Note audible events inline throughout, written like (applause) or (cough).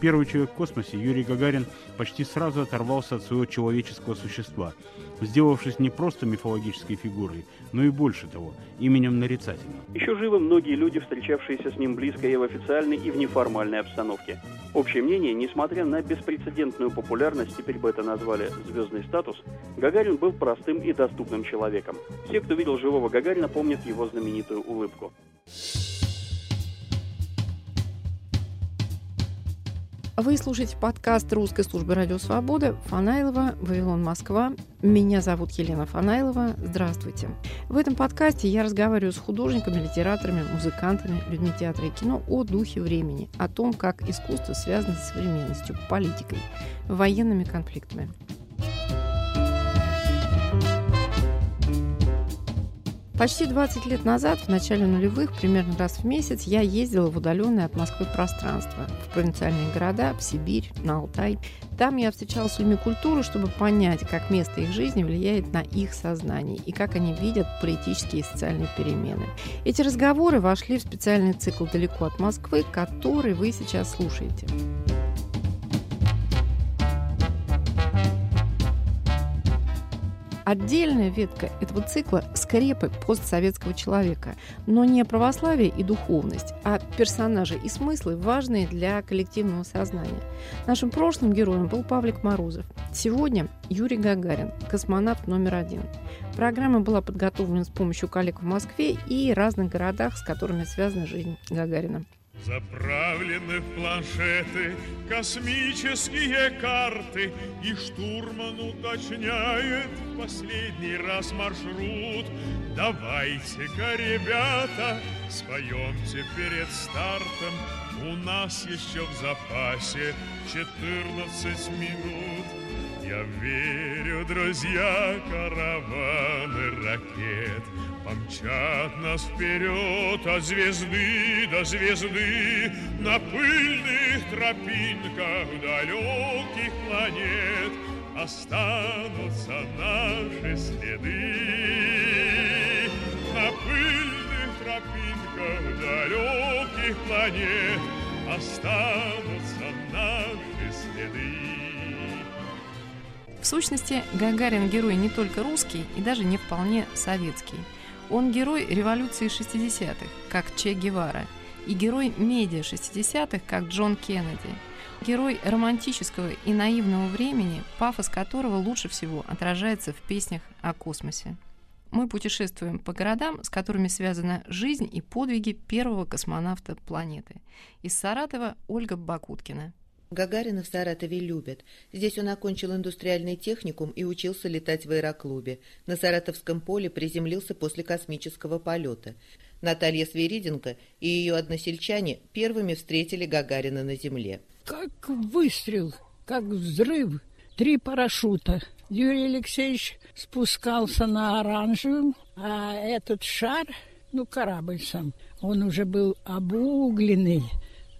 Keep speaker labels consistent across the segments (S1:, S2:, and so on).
S1: Первый человек в космосе, Юрий Гагарин, почти сразу оторвался от своего человеческого существа, сделавшись не просто мифологической фигурой, но и больше того, именем нарицательным.
S2: Еще живы многие люди, встречавшиеся с ним близко и в официальной, и в неформальной обстановке. Общее мнение, несмотря на беспрецедентную популярность, теперь бы это назвали звездный статус, Гагарин был простым и доступным человеком. Все, кто видел живого Гагарина, помнят его знаменитую улыбку.
S3: Вы слушаете подкаст русской службы радио «Свобода» Фанайлова, Вавилон, Москва. Меня зовут Елена Фанайлова. Здравствуйте. В этом подкасте я разговариваю с художниками, литераторами, музыкантами, людьми театра и кино о духе времени, о том, как искусство связано с современностью, политикой, военными конфликтами. Почти 20 лет назад, в начале нулевых, примерно раз в месяц, я ездила в удаленное от Москвы пространство, в провинциальные города, в Сибирь, на Алтай. Там я встречалась с людьми культуры, чтобы понять, как место их жизни влияет на их сознание и как они видят политические и социальные перемены. Эти разговоры вошли в специальный цикл «Далеко от Москвы», который вы сейчас слушаете. Отдельная ветка этого цикла – скрепы постсоветского человека, но не православие и духовность, а персонажи и смыслы, важные для коллективного сознания. Нашим прошлым героем был Павлик Морозов. Сегодня Юрий Гагарин, космонавт номер один. Программа была подготовлена с помощью коллег в Москве и разных городах, с которыми связана жизнь Гагарина.
S4: Заправлены в планшеты космические карты И штурман уточняет в последний раз маршрут. Давайте-ка, ребята, споемте перед стартом. У нас еще в запасе 14 минут Я верю, друзья, караваны ракет. Помчат нас вперед от звезды до звезды. На пыльных тропинках далеких планет Останутся наши следы. На пыльных тропинках далеких планет Останутся наши следы
S3: В сущности, Гагарин герой не только русский и даже не вполне советский – он герой революции 60-х, как Че Гевара, и герой медиа 60-х, как Джон Кеннеди. Герой романтического и наивного времени, пафос которого лучше всего отражается в песнях о космосе. Мы путешествуем по городам, с которыми связана жизнь и подвиги первого космонавта планеты. Из Саратова Ольга Бакуткина.
S5: Гагарина в Саратове любят. Здесь он окончил индустриальный техникум и учился летать в аэроклубе. На Саратовском поле приземлился после космического полета. Наталья Свириденко и ее односельчане первыми встретили Гагарина на земле.
S6: Как выстрел, как взрыв. Три парашюта. Юрий Алексеевич спускался на оранжевом, а этот шар, ну, корабль сам, он уже был обугленный,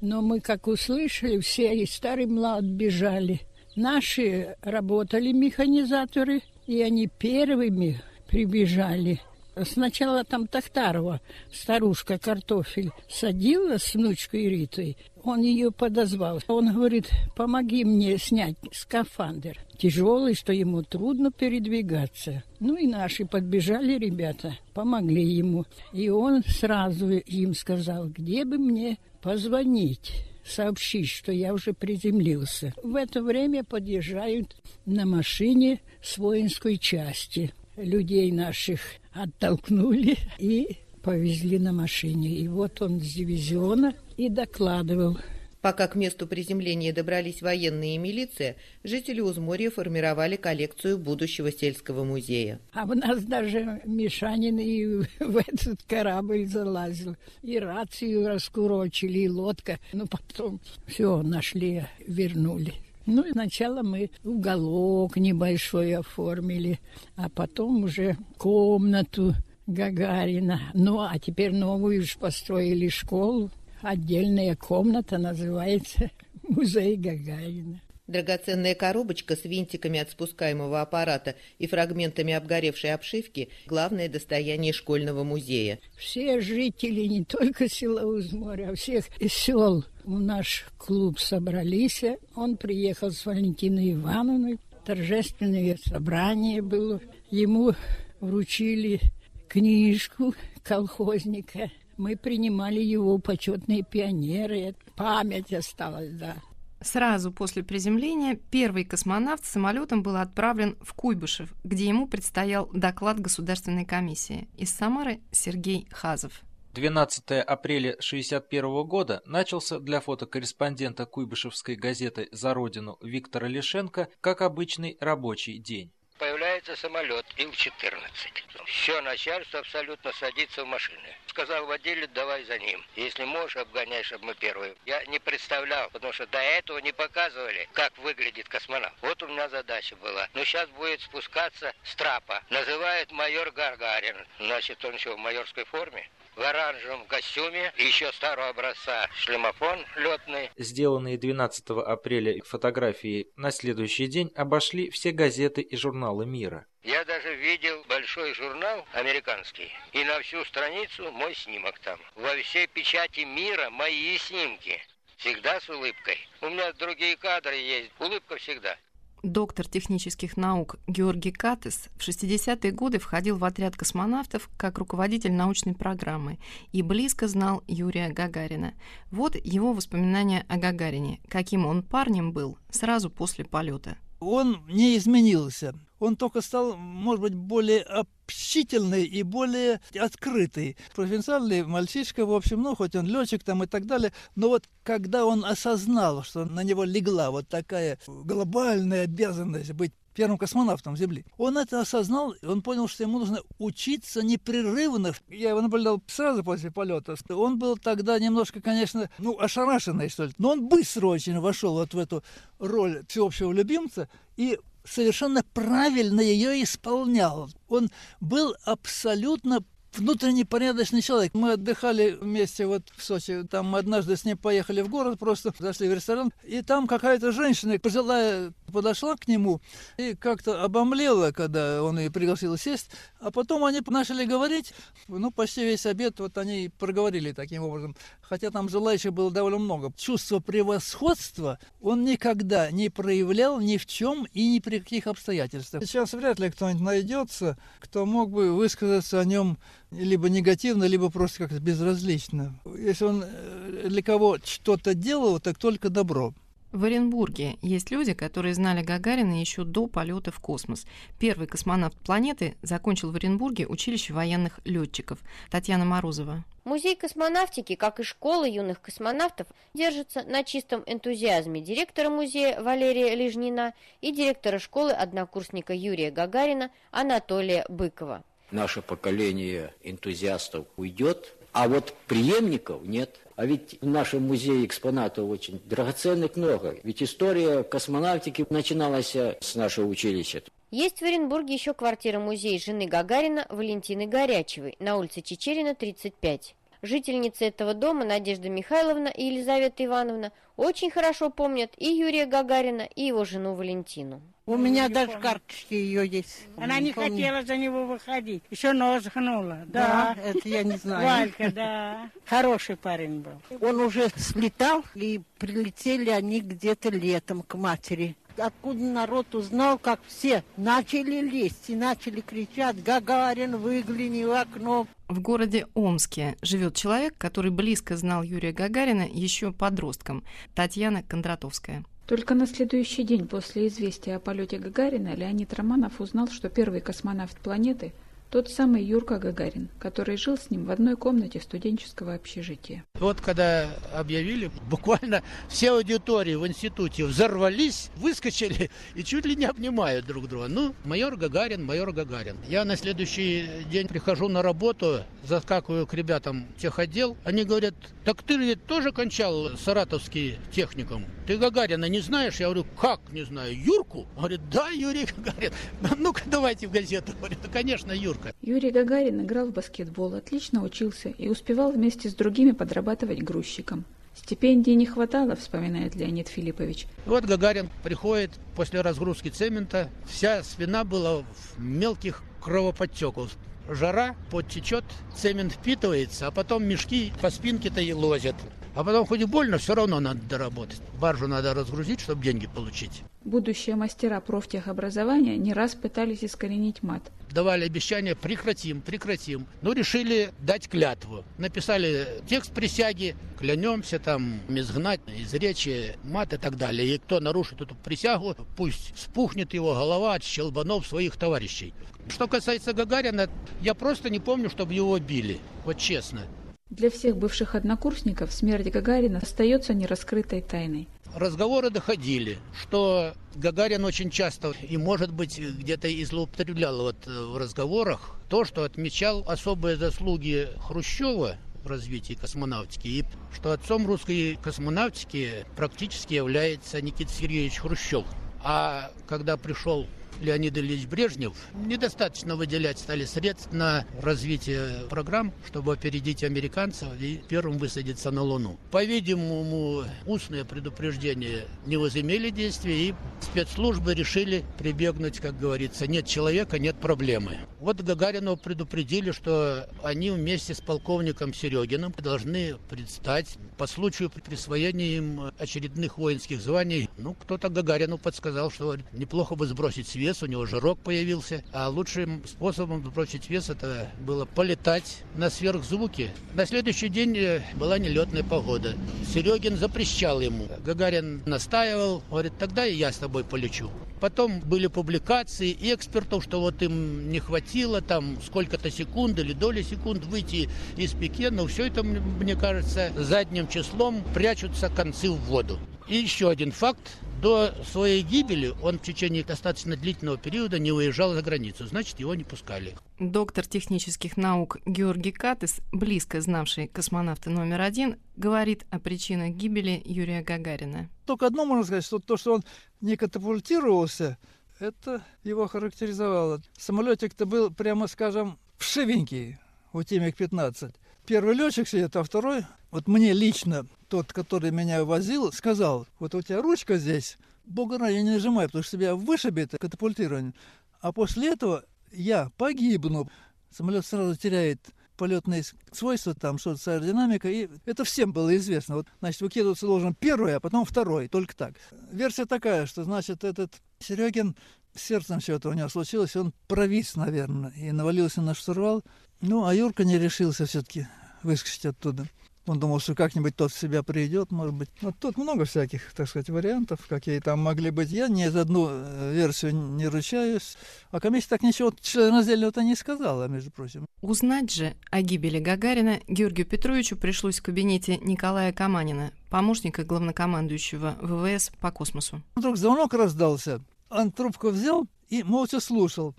S6: но мы, как услышали, все и старый млад бежали. Наши работали механизаторы, и они первыми прибежали. Сначала там Тахтарова, старушка картофель, садила с внучкой Ритой. Он ее подозвал. Он говорит, помоги мне снять скафандр. Тяжелый, что ему трудно передвигаться. Ну и наши подбежали ребята, помогли ему. И он сразу им сказал, где бы мне позвонить сообщить, что я уже приземлился. В это время подъезжают на машине с воинской части. Людей наших оттолкнули и повезли на машине. И вот он с дивизиона и докладывал
S5: Пока к месту приземления добрались военные и милиция, жители Узморья формировали коллекцию будущего сельского музея.
S6: А у нас даже Мишанин и (laughs) в этот корабль залазил. И рацию раскурочили, и лодка. Ну, потом все нашли, вернули. Ну, сначала мы уголок небольшой оформили, а потом уже комнату Гагарина. Ну, а теперь новую уж построили школу отдельная комната, называется (laughs) Музей Гагарина.
S5: Драгоценная коробочка с винтиками от спускаемого аппарата и фрагментами обгоревшей обшивки – главное достояние школьного музея.
S6: Все жители не только села Узморя, а всех сел в наш клуб собрались. Он приехал с Валентиной Ивановной. Торжественное собрание было. Ему вручили книжку колхозника. Мы принимали его почетные пионеры. Память осталась, да.
S3: Сразу после приземления первый космонавт самолетом был отправлен в Куйбышев, где ему предстоял доклад Государственной комиссии. Из Самары Сергей Хазов.
S7: 12 апреля 1961 года начался для фотокорреспондента Куйбышевской газеты «За Родину» Виктора Лишенко как обычный рабочий день.
S8: Появляется самолет Ил-14. Все начальство абсолютно садится в машины. Сказал водитель, давай за ним. Если можешь, обгоняй, чтобы мы первые. Я не представлял, потому что до этого не показывали, как выглядит космонавт. Вот у меня задача была. Но сейчас будет спускаться с трапа. Называют майор Гаргарин. Значит, он еще в майорской форме в оранжевом костюме, еще старого образца шлемофон летный.
S7: Сделанные 12 апреля фотографии на следующий день обошли все газеты и журналы мира.
S8: Я даже видел большой журнал американский, и на всю страницу мой снимок там. Во всей печати мира мои снимки. Всегда с улыбкой. У меня другие кадры есть. Улыбка всегда.
S3: Доктор технических наук Георгий Катес в 60-е годы входил в отряд космонавтов как руководитель научной программы и близко знал Юрия Гагарина. Вот его воспоминания о Гагарине, каким он парнем был сразу после полета.
S9: Он не изменился. Он только стал, может быть, более общительный и более открытый. Провинциальный мальчишка, в общем, ну, хоть он летчик там и так далее, но вот когда он осознал, что на него легла вот такая глобальная обязанность быть первым космонавтом Земли. Он это осознал, он понял, что ему нужно учиться непрерывно. Я его наблюдал сразу после полета. Он был тогда немножко, конечно, ну, ошарашенный, что ли. Но он быстро очень вошел вот в эту роль всеобщего любимца и совершенно правильно ее исполнял. Он был абсолютно внутренне порядочный человек. Мы отдыхали вместе вот в Сочи. Там мы однажды с ним поехали в город, просто зашли в ресторан. И там какая-то женщина, пожилая, подошла к нему и как-то обомлела, когда он ее пригласил сесть. А потом они начали говорить. Ну, почти весь обед вот они проговорили таким образом. Хотя там желающих было довольно много. Чувство превосходства он никогда не проявлял ни в чем и ни при каких обстоятельствах. Сейчас вряд ли кто-нибудь найдется, кто мог бы высказаться о нем либо негативно, либо просто как-то безразлично. Если он э, для кого что-то делал, так только добро.
S3: В Оренбурге есть люди, которые знали Гагарина еще до полета в космос. Первый космонавт планеты закончил в Оренбурге училище военных летчиков. Татьяна Морозова.
S10: Музей космонавтики, как и школа юных космонавтов, держится на чистом энтузиазме директора музея Валерия Лежнина и директора школы однокурсника Юрия Гагарина Анатолия Быкова
S11: наше поколение энтузиастов уйдет, а вот преемников нет. А ведь в нашем музее экспонатов очень драгоценных много. Ведь история космонавтики начиналась с нашего училища.
S10: Есть в Оренбурге еще квартира-музей жены Гагарина Валентины Горячевой на улице Чечерина, 35. Жительницы этого дома Надежда Михайловна и Елизавета Ивановна очень хорошо помнят и Юрия Гагарина, и его жену Валентину.
S12: У меня даже помню. карточки ее есть. Она не, не хотела за него выходить. Еще нос гнула. Да. да, это я не (laughs) знаю. Валька, да. (laughs) Хороший парень был. Он уже слетал, и прилетели они где-то летом к матери откуда народ узнал, как все начали лезть и начали кричать «Гагарин, выгляни в окно!»
S3: В городе Омске живет человек, который близко знал Юрия Гагарина еще подростком, Татьяна Кондратовская.
S13: Только на следующий день после известия о полете Гагарина Леонид Романов узнал, что первый космонавт планеты – тот самый Юрка Гагарин, который жил с ним в одной комнате студенческого общежития.
S14: Вот когда объявили, буквально все аудитории в институте взорвались, выскочили и чуть ли не обнимают друг друга. Ну, майор Гагарин, майор Гагарин. Я на следующий день прихожу на работу, заскакиваю к ребятам техотдел. Они говорят, так ты ведь тоже кончал саратовский техникум? Ты Гагарина не знаешь? Я говорю, как не знаю? Юрку? Говорит, да, Юрий Гагарин. (laughs) Ну-ка, давайте в газету. Говорит, да, конечно, Юр. Юрка.
S13: Юрий Гагарин играл в баскетбол, отлично учился и успевал вместе с другими подрабатывать грузчиком. Стипендии не хватало, вспоминает Леонид Филиппович.
S14: Вот Гагарин приходит после разгрузки цемента. Вся спина была в мелких кровоподтеках. Жара, подтечет, цемент впитывается, а потом мешки по спинке-то и лозят. А потом хоть и больно, все равно надо доработать. Баржу надо разгрузить, чтобы деньги получить.
S13: Будущие мастера профтехобразования не раз пытались искоренить мат.
S14: Давали обещание прекратим, прекратим. Но решили дать клятву. Написали текст присяги, клянемся там изгнать из речи мат и так далее. И кто нарушит эту присягу, пусть спухнет его голова от щелбанов своих товарищей. Что касается Гагарина, я просто не помню, чтобы его били. Вот честно.
S13: Для всех бывших однокурсников смерть Гагарина остается нераскрытой тайной.
S14: Разговоры доходили, что Гагарин очень часто и, может быть, где-то и злоупотреблял вот э, в разговорах то, что отмечал особые заслуги Хрущева в развитии космонавтики, и что отцом русской космонавтики практически является Никита Сергеевич Хрущев. А когда пришел Леонид Ильич Брежнев, недостаточно выделять стали средств на развитие программ, чтобы опередить американцев и первым высадиться на Луну. По-видимому, устные предупреждения не возымели действия, и спецслужбы решили прибегнуть, как говорится, нет человека, нет проблемы. Вот Гагарину предупредили, что они вместе с полковником Серегиным должны предстать по случаю присвоения им очередных воинских званий. Ну, кто-то Гагарину подсказал, что неплохо бы сбросить свет вес, у него жирок появился. А лучшим способом сбросить вес это было полетать на сверхзвуке. На следующий день э, была нелетная погода. Серегин запрещал ему. Гагарин настаивал, говорит, тогда и я с тобой полечу. Потом были публикации экспертов, что вот им не хватило там сколько-то секунд или доли секунд выйти из пике. Но все это, мне кажется, задним числом прячутся концы в воду. И еще один факт. До своей гибели он в течение достаточно длительного периода не уезжал за границу, значит, его не пускали.
S3: Доктор технических наук Георгий Катыс, близко знавший космонавта номер один, говорит о причинах гибели Юрия Гагарина.
S9: Только одно можно сказать, что то, что он не катапультировался, это его характеризовало. Самолетик-то был, прямо скажем, вшивенький у Тимик-15. Первый летчик сидит, а второй, вот мне лично тот, который меня возил, сказал, вот у тебя ручка здесь, бога ради не нажимай, потому что тебя вышибет катапультирование. А после этого я погибну. Самолет сразу теряет полетные свойства, там что-то с аэродинамикой, и это всем было известно. Вот, значит, выкидываться должен первый, а потом второй, только так. Версия такая, что, значит, этот Серегин сердцем это у него случилось, он провис, наверное, и навалился на штурвал. Ну, а Юрка не решился все-таки выскочить оттуда. Он думал, что как-нибудь тот в себя придет, может быть. Вот тут много всяких, так сказать, вариантов, какие там могли быть. Я ни за одну э, версию не ручаюсь. А комиссия так ничего членораздельного-то не сказала, между прочим.
S3: Узнать же о гибели Гагарина Георгию Петровичу пришлось в кабинете Николая Каманина, помощника главнокомандующего ВВС по космосу.
S9: Вдруг звонок раздался. Он трубку взял и молча слушал.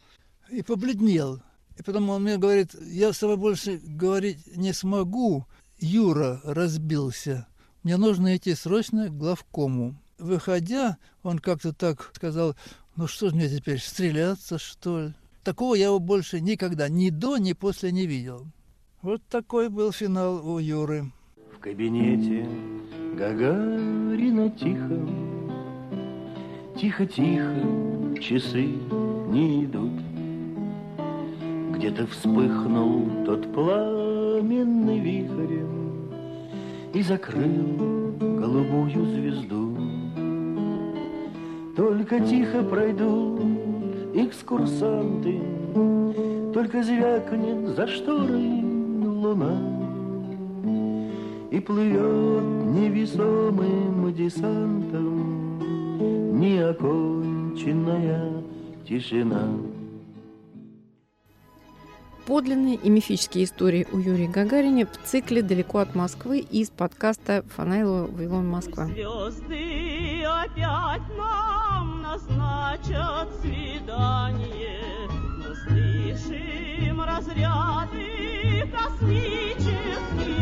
S9: И побледнел. И потом он мне говорит, я с тобой больше говорить не смогу. Юра разбился. Мне нужно идти срочно к главкому. Выходя, он как-то так сказал, ну что ж мне теперь, стреляться, что ли? Такого я его больше никогда ни до, ни после не видел. Вот такой был финал у Юры.
S15: В кабинете Гагарина тихо, Тихо-тихо, часы не идут. Где-то вспыхнул тот пламенный вихрем И закрыл голубую звезду. Только тихо пройдут экскурсанты, Только звякнет за шторой луна, И плывет невесомым десантом Неоконченная тишина.
S3: Подлинные и мифические истории у Юрия Гагарина в цикле «Далеко от Москвы» из подкаста Фанайлова «Вавилон Москва».
S16: Звезды опять нам назначат свидание. Мы слышим разряды космических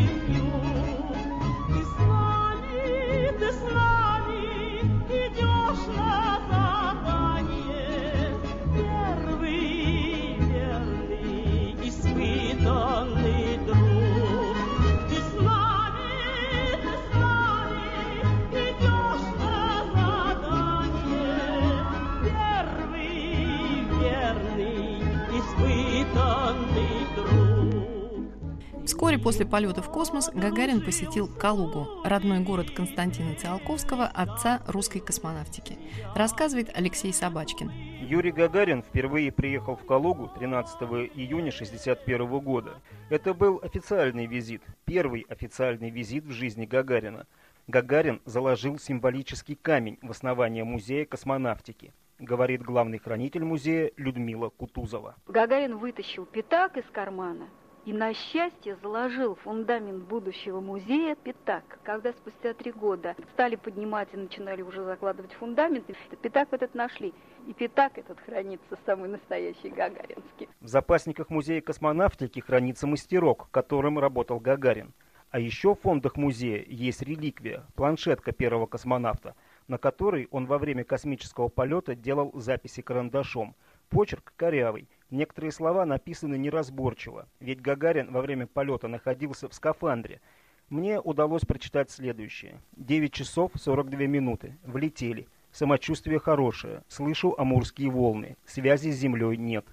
S3: после полета в космос Гагарин посетил Калугу, родной город Константина Циолковского, отца русской космонавтики. Рассказывает Алексей Собачкин.
S17: Юрий Гагарин впервые приехал в Калугу 13 июня 1961 года. Это был официальный визит, первый официальный визит в жизни Гагарина. Гагарин заложил символический камень в основание музея космонавтики говорит главный хранитель музея Людмила Кутузова.
S18: Гагарин вытащил пятак из кармана и на счастье заложил фундамент будущего музея Пятак. Когда спустя три года стали поднимать и начинали уже закладывать фундамент, Пятак этот нашли. И Пятак этот хранится самый настоящий гагаринский.
S17: В запасниках музея космонавтики хранится мастерок, которым работал Гагарин. А еще в фондах музея есть реликвия, планшетка первого космонавта, на которой он во время космического полета делал записи карандашом. Почерк корявый, Некоторые слова написаны неразборчиво, ведь Гагарин во время полета находился в скафандре. Мне удалось прочитать следующее. 9 часов 42 минуты. Влетели. Самочувствие хорошее. Слышу амурские волны. Связи с землей нет.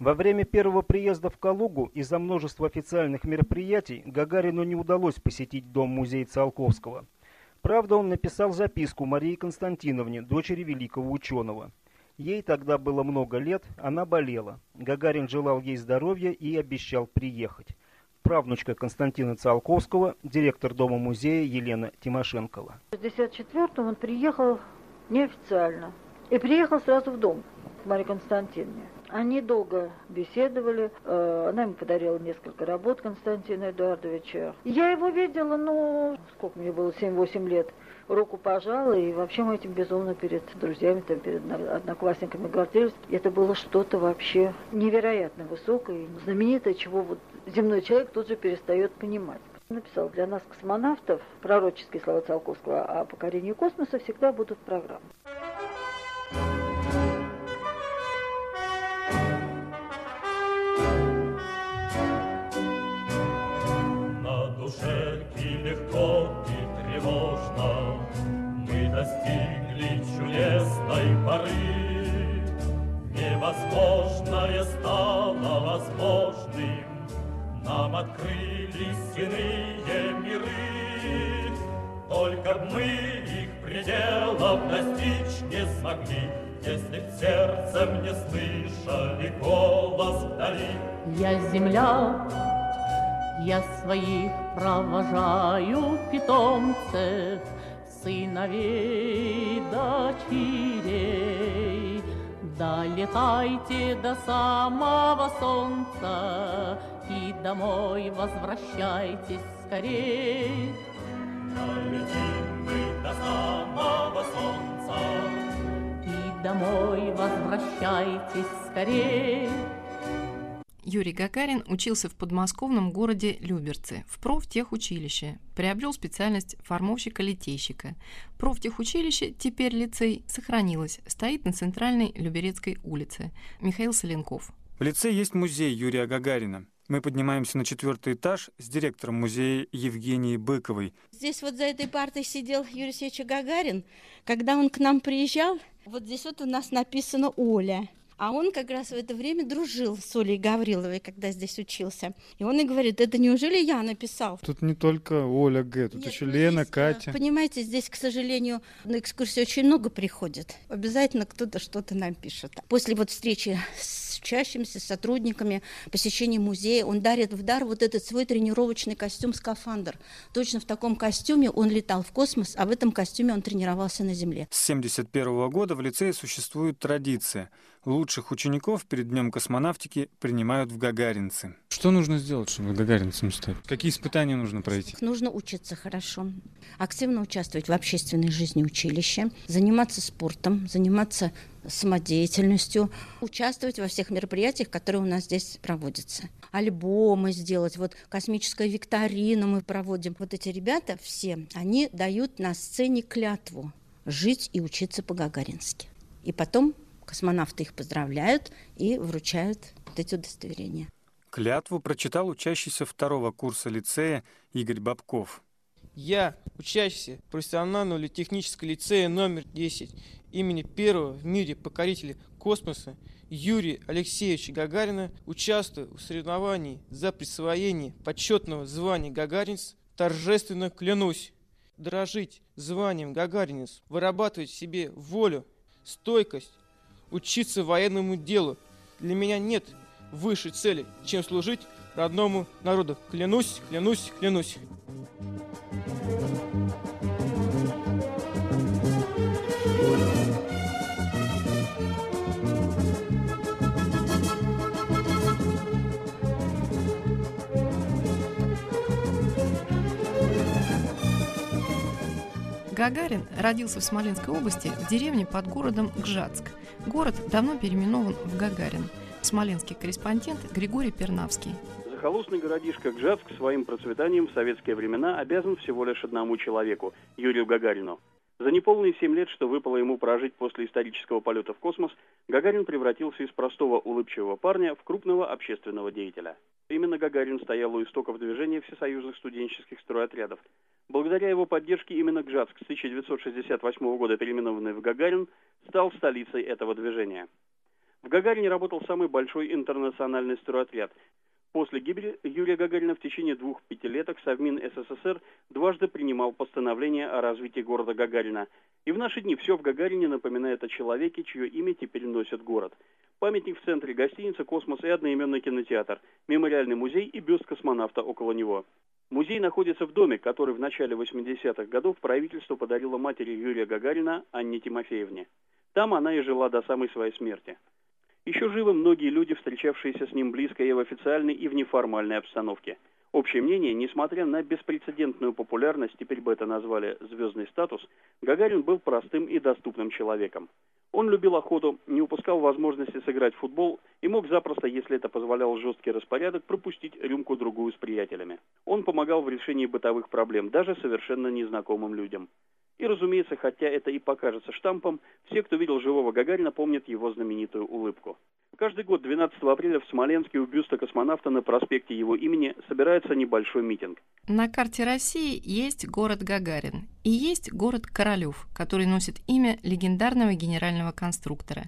S17: Во время первого приезда в Калугу из-за множества официальных мероприятий Гагарину не удалось посетить дом-музей Циолковского. Правда, он написал записку Марии Константиновне, дочери великого ученого. Ей тогда было много лет, она болела. Гагарин желал ей здоровья и обещал приехать. Правнучка Константина Циолковского, директор дома-музея Елена Тимошенкова.
S19: В 1964 он приехал неофициально. И приехал сразу в дом к Марии Константиновне. Они долго беседовали. Э, она ему подарила несколько работ Константина Эдуардовича. Я его видела, ну, сколько мне было, 7-8 лет. Руку пожала, и вообще мы этим безумно перед друзьями, там, перед одноклассниками гордились. Это было что-то вообще невероятно высокое, знаменитое, чего вот земной человек тут же перестает понимать написал, для нас, космонавтов, пророческие слова Циолковского о покорении космоса всегда будут в программе.
S20: невозможное стало возможным, Нам открылись иные миры. Только б мы их пределов достичь не смогли, Если б сердцем не слышали голос вдали.
S21: Я земля, я своих провожаю питомцев, Сыновей, дочерей. Долетайте до самого солнца И домой возвращайтесь скорей.
S20: Долетим мы до самого солнца
S21: И домой возвращайтесь скорей.
S3: Юрий Гагарин учился в подмосковном городе Люберцы, в профтехучилище, приобрел специальность формовщика-литейщика. Профтехучилище, теперь лицей, сохранилось, стоит на центральной Люберецкой улице. Михаил Соленков.
S22: В лице есть музей Юрия Гагарина. Мы поднимаемся на четвертый этаж с директором музея Евгенией Быковой.
S23: Здесь вот за этой партой сидел Юрий Сеевич Гагарин. Когда он к нам приезжал, вот здесь вот у нас написано «Оля». А он как раз в это время дружил с Олей Гавриловой, когда здесь учился. И он и говорит, это неужели я написал?
S22: Тут не только Оля Г, тут Нет, еще ну, Лена, здесь, Катя.
S23: Понимаете, здесь, к сожалению, на экскурсии очень много приходит. Обязательно кто-то что-то нам пишет. После вот встречи с учащимися, с сотрудниками, посещения музея, он дарит в дар вот этот свой тренировочный костюм-скафандр. Точно в таком костюме он летал в космос, а в этом костюме он тренировался на Земле.
S22: С 1971 года в лицее существует традиция – лучших учеников перед Днем космонавтики принимают в Гагаринцы. Что нужно сделать, чтобы гагаринцем стать? Какие испытания нужно пройти?
S23: Нужно учиться хорошо, активно участвовать в общественной жизни училища, заниматься спортом, заниматься самодеятельностью, участвовать во всех мероприятиях, которые у нас здесь проводятся. Альбомы сделать, вот космическая викторина мы проводим. Вот эти ребята все, они дают на сцене клятву жить и учиться по-гагарински. И потом Космонавты их поздравляют и вручают вот эти удостоверения.
S22: Клятву прочитал учащийся второго курса лицея Игорь Бабков.
S24: Я, учащийся профессионального или технического лицея номер 10 имени первого в мире покорителя космоса Юрия Алексеевича Гагарина, участвую в соревновании за присвоение почетного звания Гагаринец, торжественно клянусь дорожить званием Гагаринец, вырабатывать в себе волю, стойкость, учиться военному делу. Для меня нет высшей цели, чем служить родному народу. Клянусь, клянусь, клянусь.
S3: Гагарин родился в Смоленской области в деревне под городом Гжатск. Город давно переименован в Гагарин. Смоленский корреспондент Григорий Пернавский.
S25: Захолустный городишко Гжатск своим процветанием в советские времена обязан всего лишь одному человеку – Юрию Гагарину. За неполные семь лет, что выпало ему прожить после исторического полета в космос, Гагарин превратился из простого улыбчивого парня в крупного общественного деятеля. Именно Гагарин стоял у истоков движения всесоюзных студенческих стройотрядов. Благодаря его поддержке именно Гжатск с 1968 года, переименованный в Гагарин, стал столицей этого движения. В Гагарине работал самый большой интернациональный стройотряд. После гибели Юрия Гагарина в течение двух пятилеток Совмин СССР дважды принимал постановление о развитии города Гагарина. И в наши дни все в Гагарине напоминает о человеке, чье имя теперь носит город. Памятник в центре гостиницы «Космос» и одноименный кинотеатр, мемориальный музей и бюст космонавта около него. Музей находится в доме, который в начале 80-х годов правительство подарило матери Юрия Гагарина Анне Тимофеевне. Там она и жила до самой своей смерти. Еще живы многие люди, встречавшиеся с ним близко и в официальной, и в неформальной обстановке. Общее мнение, несмотря на беспрецедентную популярность, теперь бы это назвали звездный статус, Гагарин был простым и доступным человеком. Он любил охоту, не упускал возможности сыграть в футбол и мог запросто, если это позволял жесткий распорядок, пропустить рюмку-другую с приятелями. Он помогал в решении бытовых проблем даже совершенно незнакомым людям. И, разумеется, хотя это и покажется штампом, все, кто видел живого Гагарина, помнят его знаменитую улыбку. Каждый год 12 апреля в Смоленске у бюста космонавта на проспекте его имени собирается небольшой митинг.
S3: На карте России есть город Гагарин и есть город Королёв, который носит имя легендарного генерального конструктора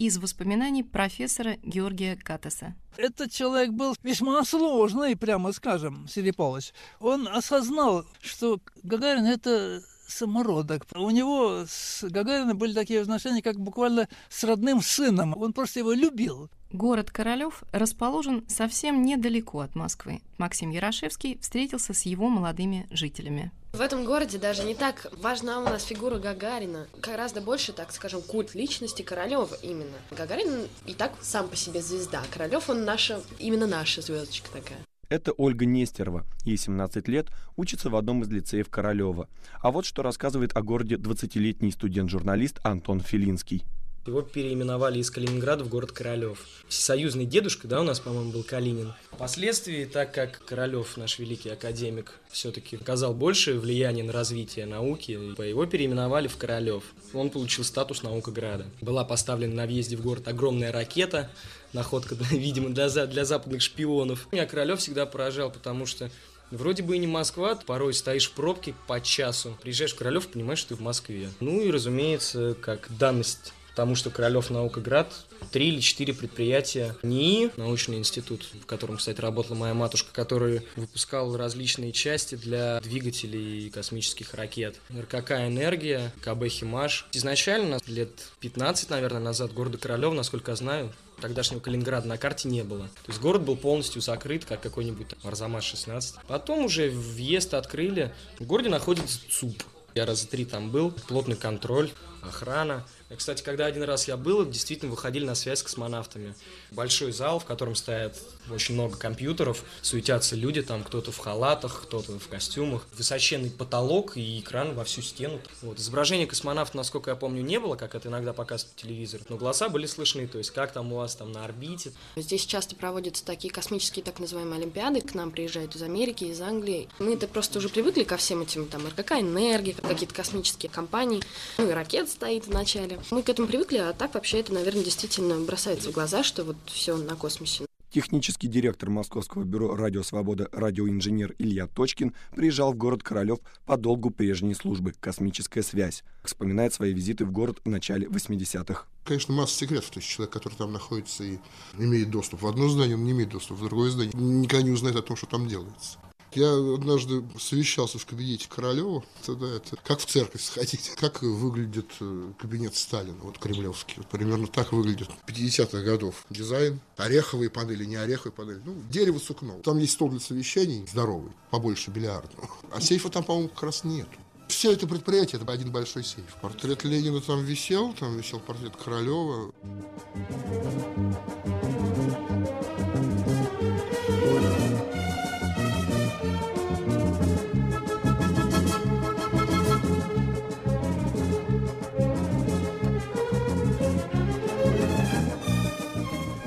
S3: из воспоминаний профессора Георгия Катаса.
S9: Этот человек был весьма сложный, прямо скажем, Сереполович. Он осознал, что Гагарин – это самородок. У него с Гагарином были такие отношения, как буквально с родным сыном. Он просто его любил.
S3: Город Королёв расположен совсем недалеко от Москвы. Максим Ярошевский встретился с его молодыми жителями.
S26: В этом городе даже не так важна у нас фигура Гагарина. Гораздо больше, так скажем, культ личности Королева именно. Гагарин и так сам по себе звезда. Королев он наша, именно наша звездочка такая.
S27: Это Ольга Нестерова. Ей 17 лет, учится в одном из лицеев Королева. А вот что рассказывает о городе 20-летний студент-журналист Антон Филинский.
S28: Его переименовали из Калининграда в город Королев. Всесоюзный дедушка, да, у нас, по-моему, был Калинин. Впоследствии, так как Королев, наш великий академик, все-таки оказал большее влияние на развитие науки, его переименовали в Королев. Он получил статус наукограда. Была поставлена на въезде в город огромная ракета, находка, (laughs) видимо, для, для западных шпионов. Меня Королев всегда поражал, потому что Вроде бы и не Москва, порой стоишь в пробке по часу, приезжаешь в Королев, понимаешь, что ты в Москве. Ну и, разумеется, как данность потому что Королев Наукоград три или четыре предприятия НИИ, научный институт, в котором, кстати, работала моя матушка, который выпускал различные части для двигателей космических ракет. РКК «Энергия», КБ «Химаш». Изначально, лет 15, наверное, назад, города Королев, насколько я знаю, тогдашнего Калининграда на карте не было. То есть город был полностью закрыт, как какой-нибудь Арзамас-16. Потом уже въезд открыли. В городе находится ЦУП. Я раза три там был, плотный контроль, охрана. Кстати, когда один раз я был, действительно выходили на связь с космонавтами. Большой зал, в котором стоят очень много компьютеров, суетятся люди, там кто-то в халатах, кто-то в костюмах. Высоченный потолок и экран во всю стену. Вот. Изображения космонавта, насколько я помню, не было, как это иногда показывают по телевизору, но голоса были слышны, то есть как там у вас там на орбите.
S26: Здесь часто проводятся такие космические так называемые олимпиады, к нам приезжают из Америки, из Англии. Мы это просто уже привыкли ко всем этим, там, РКК, энергия, какие-то космические компании, ну и ракет стоит в начале. Мы к этому привыкли, а так вообще это, наверное, действительно бросается в глаза, что вот все на космосе.
S27: Технический директор Московского бюро «Радио Свобода» радиоинженер Илья Точкин приезжал в город Королев по долгу прежней службы «Космическая связь». Вспоминает свои визиты в город в начале 80-х.
S29: Конечно, масса секретов. То есть человек, который там находится и имеет доступ в одно здание, он не имеет доступа в другое здание. Никогда не узнает о том, что там делается. Я однажды совещался в кабинете Королева, тогда это как в церковь сходить, (laughs) как выглядит э, кабинет Сталина, вот кремлевский. Вот примерно так выглядит 50-х годов дизайн. Ореховые панели, не ореховые панели, ну, дерево сукно. Там есть стол для совещаний здоровый, побольше бильярдного. А сейфа там, по-моему, как раз нет. Все это предприятие, это один большой сейф. Портрет Ленина там висел, там висел портрет Королева.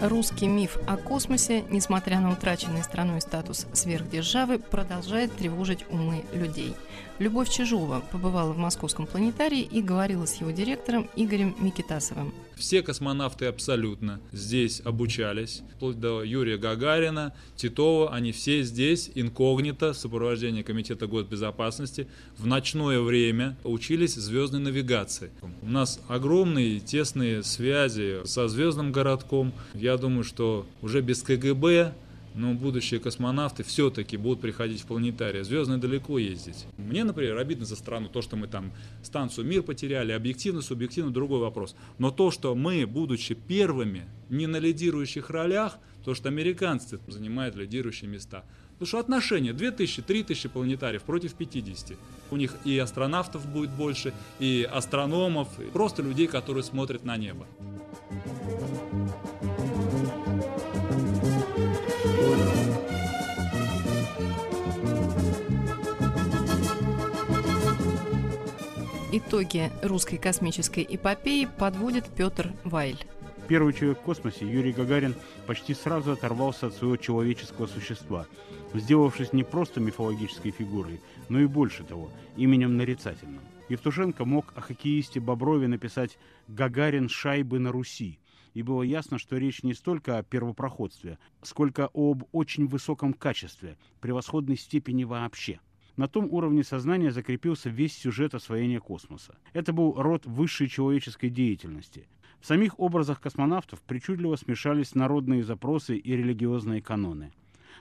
S3: Русский миф о космосе, несмотря на утраченный страной статус сверхдержавы, продолжает тревожить умы людей. Любовь Чижова побывала в московском планетарии и говорила с его директором Игорем Микитасовым.
S30: Все космонавты абсолютно здесь обучались, вплоть до Юрия Гагарина, Титова, они все здесь инкогнито сопровождении Комитета госбезопасности в ночное время учились звездной навигации. У нас огромные тесные связи со звездным городком. Я думаю, что уже без КГБ но будущие космонавты все-таки будут приходить в планетарий. Звездно далеко ездить. Мне, например, обидно за страну то, что мы там станцию «Мир» потеряли. Объективно, субъективно, другой вопрос. Но то, что мы, будучи первыми, не на лидирующих ролях, то, что американцы занимают лидирующие места. Потому что отношения 2000-3000 планетариев против 50. У них и астронавтов будет больше, и астрономов, и просто людей, которые смотрят на небо.
S3: Итоги русской космической эпопеи подводит Петр Вайль.
S31: Первый человек в космосе, Юрий Гагарин, почти сразу оторвался от своего человеческого существа, сделавшись не просто мифологической фигурой, но и больше того, именем нарицательным. Евтушенко мог о хоккеисте Боброве написать «Гагарин шайбы на Руси», и было ясно, что речь не столько о первопроходстве, сколько об очень высоком качестве, превосходной степени вообще – на том уровне сознания закрепился весь сюжет освоения космоса. Это был род высшей человеческой деятельности. В самих образах космонавтов причудливо смешались народные запросы и религиозные каноны.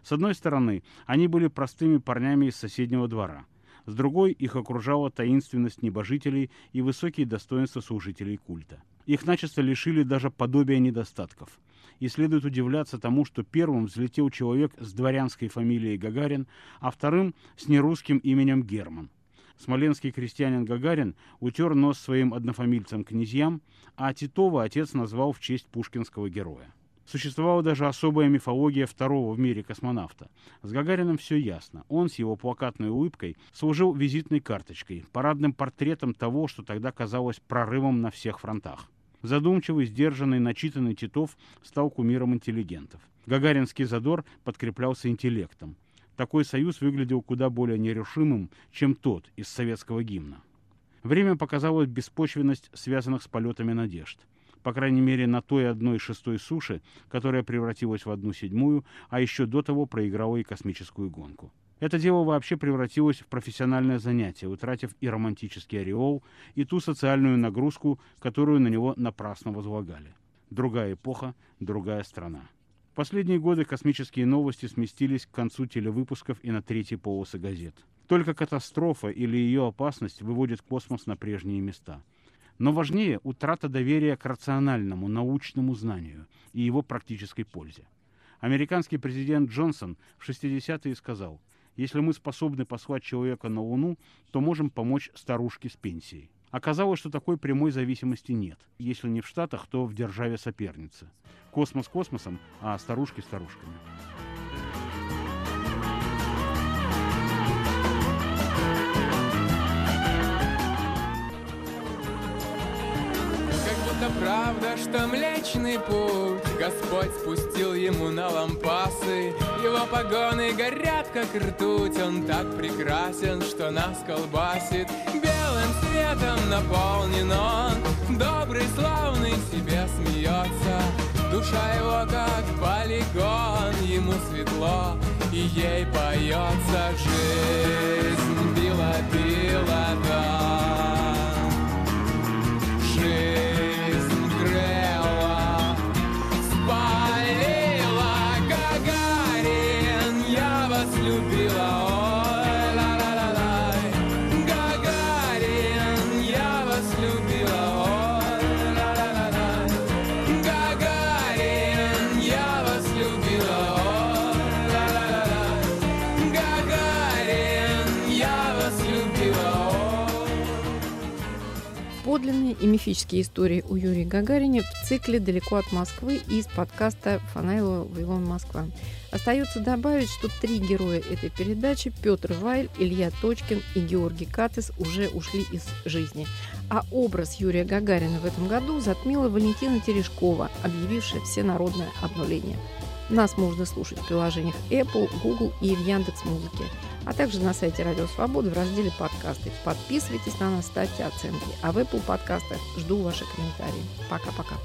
S31: С одной стороны, они были простыми парнями из соседнего двора. С другой, их окружала таинственность небожителей и высокие достоинства служителей культа. Их начисто лишили даже подобия недостатков и следует удивляться тому, что первым взлетел человек с дворянской фамилией Гагарин, а вторым с нерусским именем Герман. Смоленский крестьянин Гагарин утер нос своим однофамильцам князьям, а Титова отец назвал в честь пушкинского героя. Существовала даже особая мифология второго в мире космонавта. С Гагарином все ясно. Он с его плакатной улыбкой служил визитной карточкой, парадным портретом того, что тогда казалось прорывом на всех фронтах. Задумчивый, сдержанный, начитанный Титов стал кумиром интеллигентов. Гагаринский задор подкреплялся интеллектом. Такой союз выглядел куда более нерешимым, чем тот из советского гимна. Время показало беспочвенность связанных с полетами надежд. По крайней мере, на той одной шестой суши, которая превратилась в одну седьмую, а еще до того проиграла и космическую гонку. Это дело вообще превратилось в профессиональное занятие, утратив и романтический ореол, и ту социальную нагрузку, которую на него напрасно возлагали. Другая эпоха, другая страна. В последние годы космические новости сместились к концу телевыпусков и на третьей полосы газет. Только катастрофа или ее опасность выводит космос на прежние места. Но важнее утрата доверия к рациональному, научному знанию и его практической пользе. Американский президент Джонсон в 60-е сказал – если мы способны послать человека на Луну, то можем помочь старушке с пенсией. Оказалось, что такой прямой зависимости нет. Если не в Штатах, то в державе соперницы. Космос космосом, а старушки старушками.
S32: Правда, что Млечный Путь Господь спустил ему на лампасы. Его погоны горят, как ртуть. Он так прекрасен, что нас колбасит. Белым светом наполнен он. Добрый, славный себе смеется. Душа его как полигон тепло, и ей поется жизнь. Била, била, да.
S3: Подлинные и мифические истории о Юрии Гагарине в цикле «Далеко от Москвы» из подкаста Фанайлова «Вавилон Москва». Остается добавить, что три героя этой передачи – Петр Вайль, Илья Точкин и Георгий Катес – уже ушли из жизни. А образ Юрия Гагарина в этом году затмила Валентина Терешкова, объявившая всенародное обнуление. Нас можно слушать в приложениях Apple, Google и в Яндекс.Музыке, а также на сайте Радио Свобода в разделе «Подкасты». Подписывайтесь на нас, ставьте оценки. А в Apple подкастах жду ваши комментарии. Пока-пока.